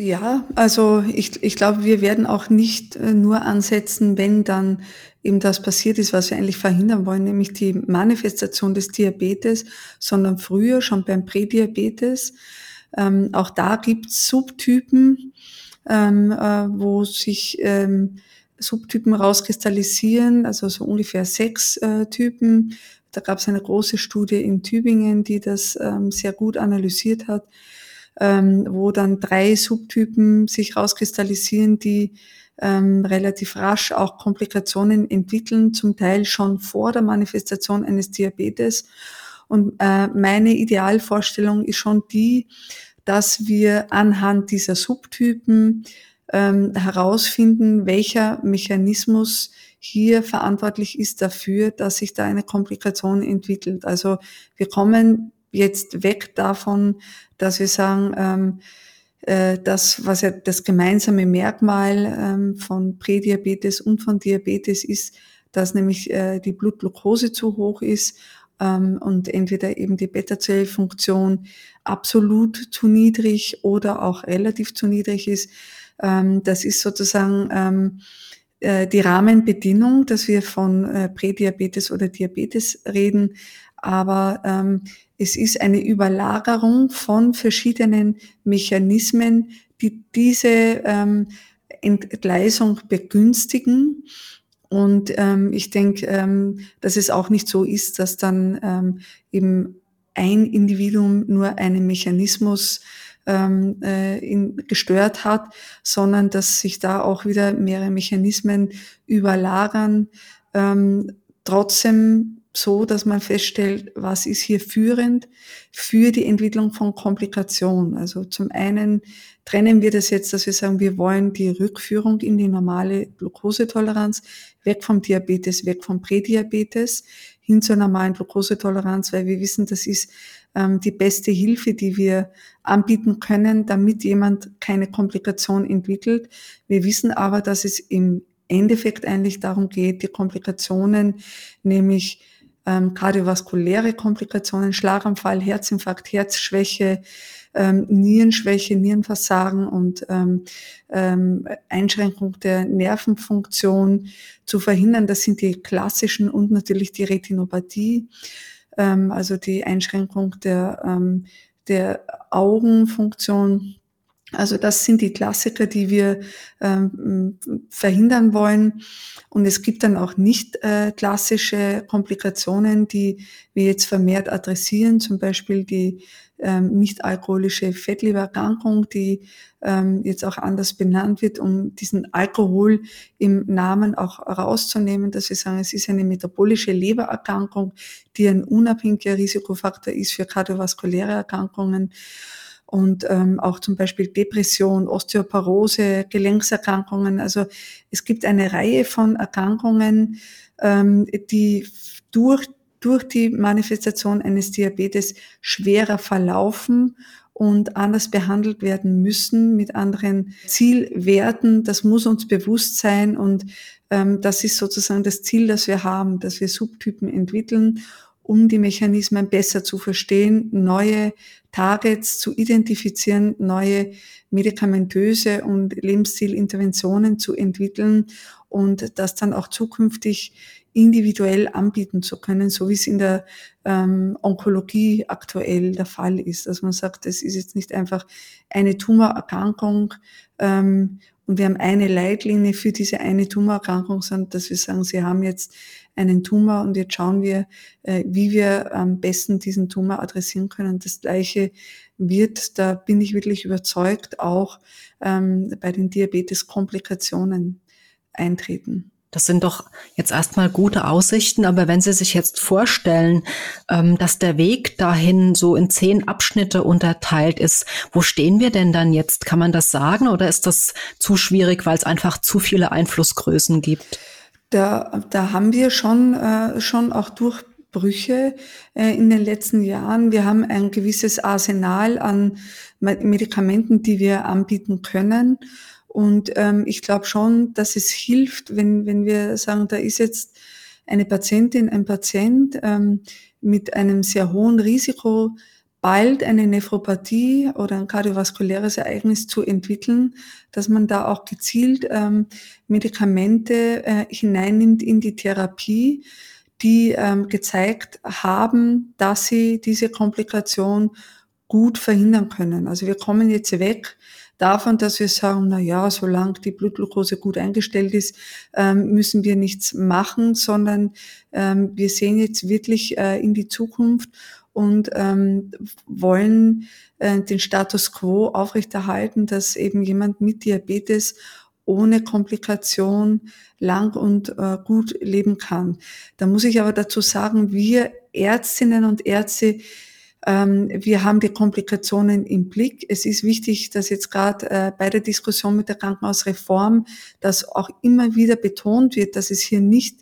Ja, also ich, ich glaube, wir werden auch nicht äh, nur ansetzen, wenn dann eben das passiert ist, was wir eigentlich verhindern wollen, nämlich die Manifestation des Diabetes, sondern früher schon beim Prädiabetes. Ähm, auch da gibt's Subtypen, ähm, äh, wo sich ähm, Subtypen rauskristallisieren, also so ungefähr sechs äh, Typen. Da gab es eine große Studie in Tübingen, die das ähm, sehr gut analysiert hat ähm, wo dann drei Subtypen sich rauskristallisieren, die ähm, relativ rasch auch Komplikationen entwickeln, zum Teil schon vor der Manifestation eines Diabetes. Und äh, meine Idealvorstellung ist schon die, dass wir anhand dieser Subtypen ähm, herausfinden, welcher Mechanismus hier verantwortlich ist dafür, dass sich da eine Komplikation entwickelt. Also wir kommen jetzt weg davon, dass wir sagen, ähm, äh, das, was ja das gemeinsame Merkmal ähm, von Prädiabetes und von Diabetes ist, dass nämlich äh, die Blutglucose zu hoch ist ähm, und entweder eben die Beta-Zellfunktion absolut zu niedrig oder auch relativ zu niedrig ist. Ähm, das ist sozusagen ähm, äh, die Rahmenbedingung, dass wir von äh, Prädiabetes oder Diabetes reden. Aber ähm, es ist eine Überlagerung von verschiedenen Mechanismen, die diese ähm, Entgleisung begünstigen. Und ähm, ich denke, ähm, dass es auch nicht so ist, dass dann ähm, eben ein Individuum nur einen Mechanismus ähm, äh, in, gestört hat, sondern dass sich da auch wieder mehrere Mechanismen überlagern. Ähm, trotzdem so, dass man feststellt, was ist hier führend für die Entwicklung von Komplikationen. Also zum einen trennen wir das jetzt, dass wir sagen, wir wollen die Rückführung in die normale Glukosetoleranz, weg vom Diabetes, weg vom Prädiabetes, hin zur normalen Glukosetoleranz, weil wir wissen, das ist ähm, die beste Hilfe, die wir anbieten können, damit jemand keine Komplikation entwickelt. Wir wissen aber, dass es im Endeffekt eigentlich darum geht, die Komplikationen, nämlich ähm, kardiovaskuläre Komplikationen, Schlaganfall, Herzinfarkt, Herzschwäche, ähm, Nierenschwäche, Nierenversagen und ähm, ähm, Einschränkung der Nervenfunktion zu verhindern. Das sind die klassischen und natürlich die Retinopathie, ähm, also die Einschränkung der, ähm, der Augenfunktion also das sind die Klassiker, die wir ähm, verhindern wollen. Und es gibt dann auch nicht äh, klassische Komplikationen, die wir jetzt vermehrt adressieren, zum Beispiel die ähm, nicht alkoholische Fettlebererkrankung, die ähm, jetzt auch anders benannt wird, um diesen Alkohol im Namen auch rauszunehmen, dass wir sagen, es ist eine metabolische Lebererkrankung, die ein unabhängiger Risikofaktor ist für kardiovaskuläre Erkrankungen und ähm, auch zum Beispiel Depression, Osteoporose, Gelenkserkrankungen. Also es gibt eine Reihe von Erkrankungen, ähm, die durch, durch die Manifestation eines Diabetes schwerer verlaufen und anders behandelt werden müssen mit anderen Zielwerten. Das muss uns bewusst sein und ähm, das ist sozusagen das Ziel, das wir haben, dass wir Subtypen entwickeln um die Mechanismen besser zu verstehen, neue Targets zu identifizieren, neue medikamentöse und Lebensstilinterventionen zu entwickeln und das dann auch zukünftig individuell anbieten zu können, so wie es in der ähm, Onkologie aktuell der Fall ist. Dass man sagt, es ist jetzt nicht einfach eine Tumorerkrankung ähm, und wir haben eine Leitlinie für diese eine Tumorerkrankung, dass wir sagen, Sie haben jetzt einen Tumor und jetzt schauen wir, äh, wie wir am besten diesen Tumor adressieren können. Das Gleiche wird, da bin ich wirklich überzeugt, auch ähm, bei den Diabetes-Komplikationen eintreten. Das sind doch jetzt erstmal gute Aussichten, aber wenn Sie sich jetzt vorstellen, ähm, dass der Weg dahin so in zehn Abschnitte unterteilt ist, wo stehen wir denn dann jetzt? Kann man das sagen oder ist das zu schwierig, weil es einfach zu viele Einflussgrößen gibt? Da, da haben wir schon, äh, schon auch Durchbrüche äh, in den letzten Jahren. Wir haben ein gewisses Arsenal an Medikamenten, die wir anbieten können. Und ähm, ich glaube schon, dass es hilft, wenn, wenn wir sagen, da ist jetzt eine Patientin, ein Patient ähm, mit einem sehr hohen Risiko, bald eine Nephropathie oder ein kardiovaskuläres Ereignis zu entwickeln, dass man da auch gezielt ähm, Medikamente äh, hineinnimmt in die Therapie, die ähm, gezeigt haben, dass sie diese Komplikation gut verhindern können. Also wir kommen jetzt weg davon, dass wir sagen, na ja, solange die Blutglucose gut eingestellt ist, ähm, müssen wir nichts machen, sondern ähm, wir sehen jetzt wirklich äh, in die Zukunft und ähm, wollen äh, den Status quo aufrechterhalten, dass eben jemand mit Diabetes ohne Komplikation lang und äh, gut leben kann. Da muss ich aber dazu sagen, wir Ärztinnen und Ärzte, wir haben die Komplikationen im Blick. Es ist wichtig, dass jetzt gerade äh, bei der Diskussion mit der Krankenhausreform, dass auch immer wieder betont wird, dass es hier nicht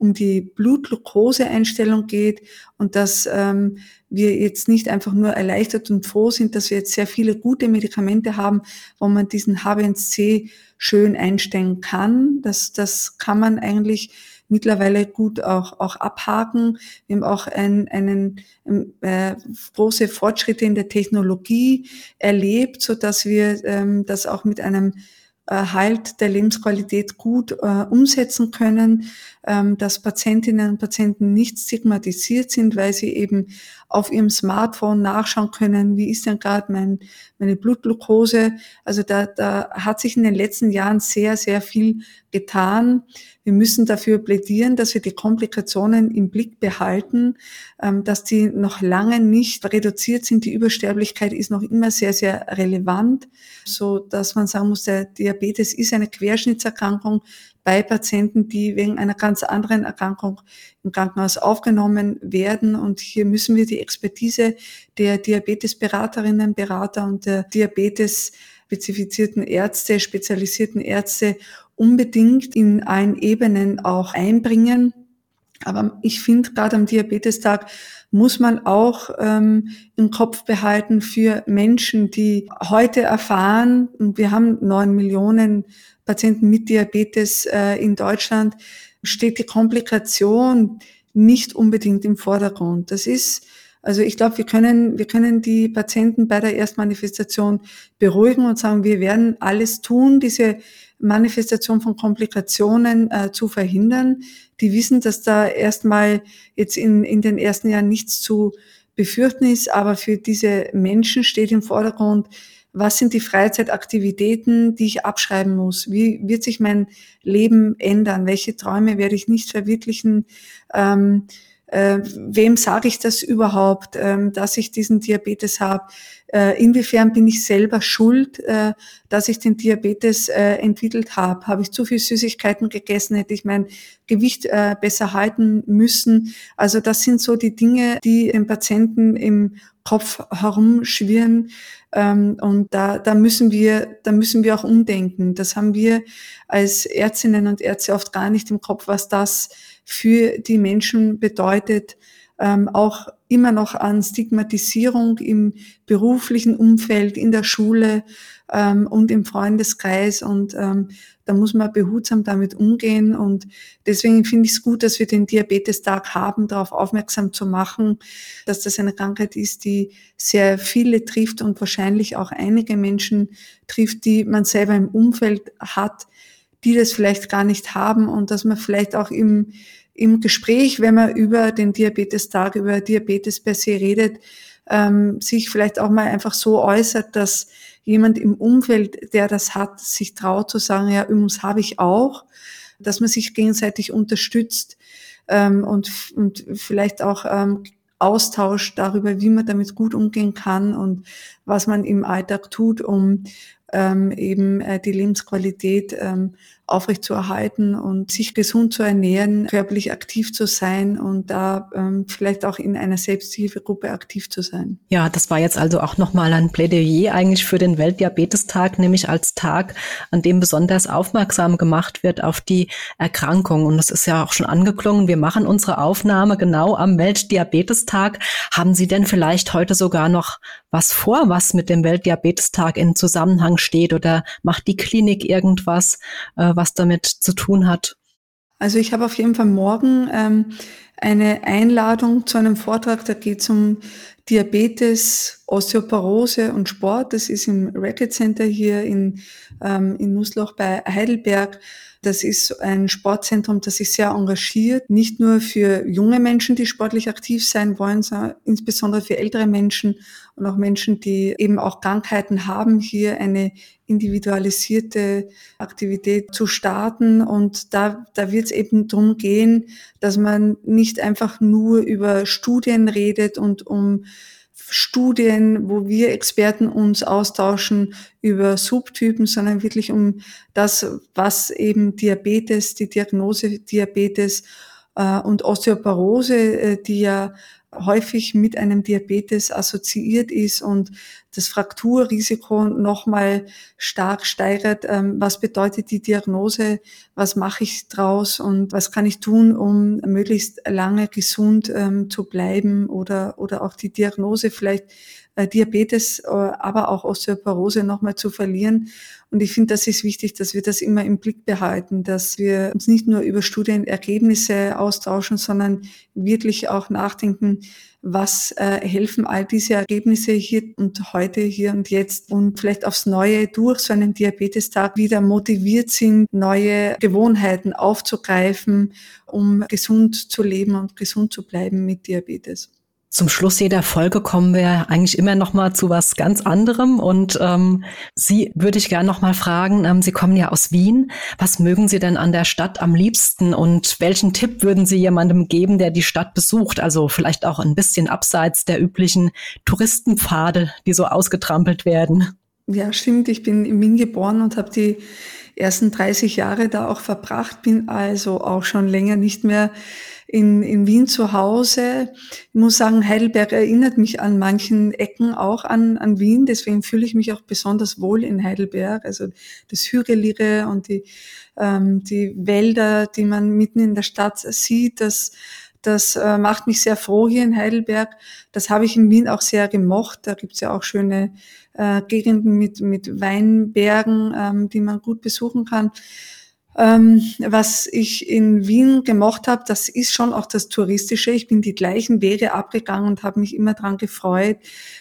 um die Blutglukoseeinstellung geht und dass ähm, wir jetzt nicht einfach nur erleichtert und froh sind, dass wir jetzt sehr viele gute Medikamente haben, wo man diesen HbA1c schön einstellen kann. Das, das kann man eigentlich mittlerweile gut auch, auch abhaken. Wir haben auch ein, einen, äh, große Fortschritte in der Technologie erlebt, so dass wir ähm, das auch mit einem Erhalt der Lebensqualität gut äh, umsetzen können, ähm, dass Patientinnen und Patienten nicht stigmatisiert sind, weil sie eben auf ihrem Smartphone nachschauen können, wie ist denn gerade mein, meine Blutglucose. Also da, da hat sich in den letzten Jahren sehr, sehr viel getan. Wir müssen dafür plädieren, dass wir die Komplikationen im Blick behalten, ähm, dass die noch lange nicht reduziert sind. Die Übersterblichkeit ist noch immer sehr, sehr relevant, so dass man sagen muss, der Diabetes ist eine Querschnittserkrankung. Bei Patienten, die wegen einer ganz anderen Erkrankung im Krankenhaus aufgenommen werden. Und hier müssen wir die Expertise der Diabetesberaterinnen, Berater und der Diabetes spezifizierten Ärzte, spezialisierten Ärzte unbedingt in allen Ebenen auch einbringen. Aber ich finde, gerade am Diabetestag muss man auch ähm, im Kopf behalten für Menschen, die heute erfahren, und wir haben neun Millionen Patienten mit Diabetes äh, in Deutschland, steht die Komplikation nicht unbedingt im Vordergrund. Das ist also ich glaube, wir können, wir können die Patienten bei der Erstmanifestation beruhigen und sagen, wir werden alles tun, diese Manifestation von Komplikationen äh, zu verhindern. Die wissen, dass da erstmal jetzt in, in den ersten Jahren nichts zu befürchten ist, aber für diese Menschen steht im Vordergrund, was sind die Freizeitaktivitäten, die ich abschreiben muss? Wie wird sich mein Leben ändern? Welche Träume werde ich nicht verwirklichen? Ähm, äh, wem sage ich das überhaupt, ähm, dass ich diesen Diabetes habe? Äh, inwiefern bin ich selber schuld, äh, dass ich den Diabetes äh, entwickelt habe? Habe ich zu viel Süßigkeiten gegessen? Hätte ich mein Gewicht äh, besser halten müssen? Also das sind so die Dinge, die dem Patienten im Kopf herumschwirren. Ähm, und da, da müssen wir, da müssen wir auch umdenken. Das haben wir als Ärztinnen und Ärzte oft gar nicht im Kopf, was das für die Menschen bedeutet, ähm, auch immer noch an Stigmatisierung im beruflichen Umfeld, in der Schule ähm, und im Freundeskreis. Und ähm, da muss man behutsam damit umgehen. Und deswegen finde ich es gut, dass wir den Diabetestag haben, darauf aufmerksam zu machen, dass das eine Krankheit ist, die sehr viele trifft und wahrscheinlich auch einige Menschen trifft, die man selber im Umfeld hat, die das vielleicht gar nicht haben und dass man vielleicht auch im im Gespräch, wenn man über den Diabetestag, über Diabetes per se redet, ähm, sich vielleicht auch mal einfach so äußert, dass jemand im Umfeld, der das hat, sich traut zu sagen, ja, übrigens habe ich auch, dass man sich gegenseitig unterstützt ähm, und, und vielleicht auch ähm, austauscht darüber, wie man damit gut umgehen kann und was man im Alltag tut, um ähm, eben äh, die Lebensqualität ähm, aufrechtzuerhalten und sich gesund zu ernähren, körperlich aktiv zu sein und da ähm, vielleicht auch in einer Selbsthilfegruppe aktiv zu sein. Ja, das war jetzt also auch nochmal ein Plädoyer eigentlich für den Weltdiabetestag, nämlich als Tag, an dem besonders aufmerksam gemacht wird auf die Erkrankung. Und das ist ja auch schon angeklungen. Wir machen unsere Aufnahme genau am Weltdiabetestag. Haben Sie denn vielleicht heute sogar noch was vor, was mit dem Weltdiabetestag in Zusammenhang steht oder macht die Klinik irgendwas, äh, was damit zu tun hat? Also ich habe auf jeden Fall morgen ähm, eine Einladung zu einem Vortrag, da geht es um Diabetes, Osteoporose und Sport. Das ist im Racket Center hier in, ähm, in Nussloch bei Heidelberg. Das ist ein Sportzentrum, das sich sehr engagiert, nicht nur für junge Menschen, die sportlich aktiv sein wollen, sondern insbesondere für ältere Menschen und auch Menschen, die eben auch Krankheiten haben, hier eine individualisierte Aktivität zu starten. Und da, da wird es eben darum gehen, dass man nicht einfach nur über Studien redet und um Studien, wo wir Experten uns austauschen über Subtypen, sondern wirklich um das, was eben Diabetes, die Diagnose Diabetes äh, und Osteoporose, äh, die ja häufig mit einem Diabetes assoziiert ist und das Frakturrisiko nochmal stark steigert. Ähm, was bedeutet die Diagnose? Was mache ich draus? Und was kann ich tun, um möglichst lange gesund ähm, zu bleiben oder, oder auch die Diagnose vielleicht äh, Diabetes, äh, aber auch Osteoporose nochmal zu verlieren. Und ich finde, das ist wichtig, dass wir das immer im Blick behalten, dass wir uns nicht nur über Studienergebnisse austauschen, sondern wirklich auch nachdenken, was äh, helfen all diese Ergebnisse hier und heute, hier und jetzt und vielleicht aufs Neue durch so einen Diabetestag wieder motiviert sind, neue Gewohnheiten aufzugreifen, um gesund zu leben und gesund zu bleiben mit Diabetes. Zum Schluss jeder Folge kommen wir eigentlich immer noch mal zu was ganz anderem und ähm, Sie würde ich gerne noch mal fragen. Ähm, Sie kommen ja aus Wien. Was mögen Sie denn an der Stadt am liebsten und welchen Tipp würden Sie jemandem geben, der die Stadt besucht? Also vielleicht auch ein bisschen abseits der üblichen Touristenpfade, die so ausgetrampelt werden. Ja, stimmt. Ich bin in Wien geboren und habe die ersten 30 Jahre da auch verbracht, bin also auch schon länger nicht mehr in, in Wien zu Hause. Ich muss sagen, Heidelberg erinnert mich an manchen Ecken auch an, an Wien. Deswegen fühle ich mich auch besonders wohl in Heidelberg. Also das Hügelige und die, ähm, die Wälder, die man mitten in der Stadt sieht, das, das äh, macht mich sehr froh hier in Heidelberg. Das habe ich in Wien auch sehr gemocht. Da gibt's ja auch schöne äh, Gegenden mit, mit Weinbergen, ähm, die man gut besuchen kann. Ähm, was ich in Wien gemocht habe, das ist schon auch das Touristische. Ich bin die gleichen Wege abgegangen und habe mich immer dran gefreut,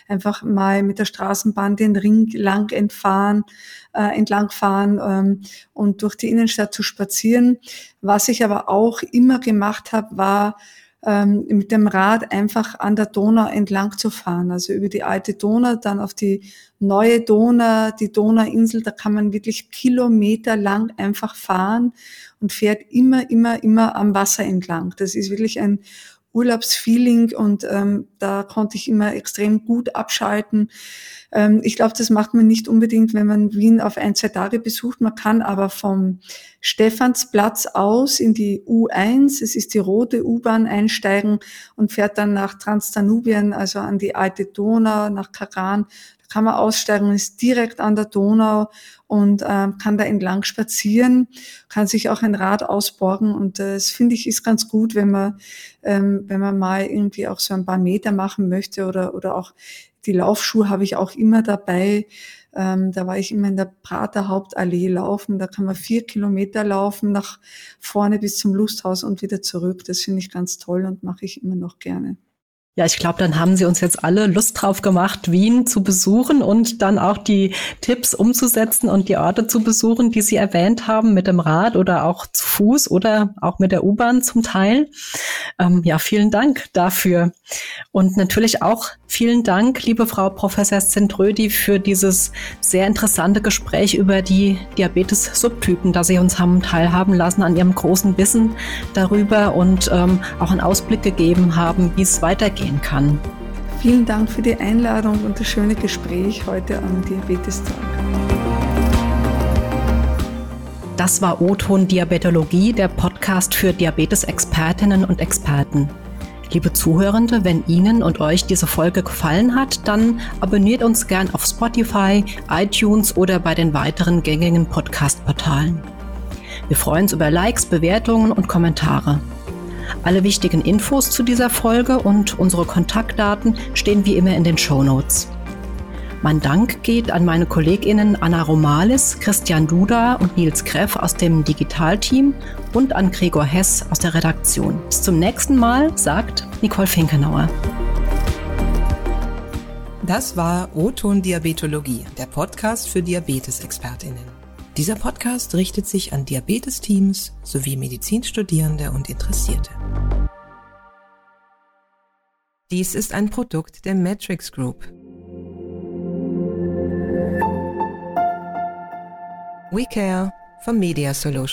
einfach mal mit der Straßenbahn den Ring lang entfahren, äh, entlangfahren ähm, und durch die Innenstadt zu spazieren. Was ich aber auch immer gemacht habe, war ähm, mit dem Rad einfach an der Donau entlang zu fahren. Also über die alte Donau, dann auf die neue Donau, die Donauinsel, da kann man wirklich kilometerlang einfach fahren und fährt immer, immer, immer am Wasser entlang. Das ist wirklich ein Urlaubsfeeling und ähm, da konnte ich immer extrem gut abschalten. Ähm, ich glaube, das macht man nicht unbedingt, wenn man Wien auf ein, zwei Tage besucht. Man kann aber vom Stephansplatz aus in die U1, es ist die rote U-Bahn, einsteigen und fährt dann nach Transdanubien, also an die alte Donau, nach Karan. Da kann man aussteigen, ist direkt an der Donau und äh, kann da entlang spazieren, kann sich auch ein Rad ausborgen und das finde ich ist ganz gut, wenn man ähm, wenn man mal irgendwie auch so ein paar Meter machen möchte oder oder auch die Laufschuhe habe ich auch immer dabei. Ähm, da war ich immer in der Prater Hauptallee laufen. Da kann man vier Kilometer laufen nach vorne bis zum Lusthaus und wieder zurück. Das finde ich ganz toll und mache ich immer noch gerne. Ja, ich glaube, dann haben Sie uns jetzt alle Lust drauf gemacht, Wien zu besuchen und dann auch die Tipps umzusetzen und die Orte zu besuchen, die Sie erwähnt haben, mit dem Rad oder auch zu Fuß oder auch mit der U-Bahn zum Teil. Ähm, ja, vielen Dank dafür. Und natürlich auch vielen Dank, liebe Frau Professor Zentrödi, für dieses sehr interessante Gespräch über die Diabetes-Subtypen, dass Sie uns haben teilhaben lassen an Ihrem großen Wissen darüber und ähm, auch einen Ausblick gegeben haben, wie es weitergeht gehen kann. Vielen Dank für die Einladung und das schöne Gespräch heute am Diabetestag. Das war O-Ton Diabetologie, der Podcast für Diabetesexpertinnen und Experten. Liebe Zuhörende, wenn Ihnen und euch diese Folge gefallen hat, dann abonniert uns gern auf Spotify, iTunes oder bei den weiteren gängigen Podcast-Portalen. Wir freuen uns über Likes, Bewertungen und Kommentare. Alle wichtigen Infos zu dieser Folge und unsere Kontaktdaten stehen wie immer in den Show Notes. Mein Dank geht an meine KollegInnen Anna Romalis, Christian Duda und Nils Kreff aus dem Digitalteam und an Gregor Hess aus der Redaktion. Bis zum nächsten Mal, sagt Nicole Finkenauer. Das war O-Ton Diabetologie, der Podcast für Diabetesexpertinnen. Dieser Podcast richtet sich an Diabetesteams sowie Medizinstudierende und Interessierte. Dies ist ein Produkt der Matrix Group. We Care for Media Solutions.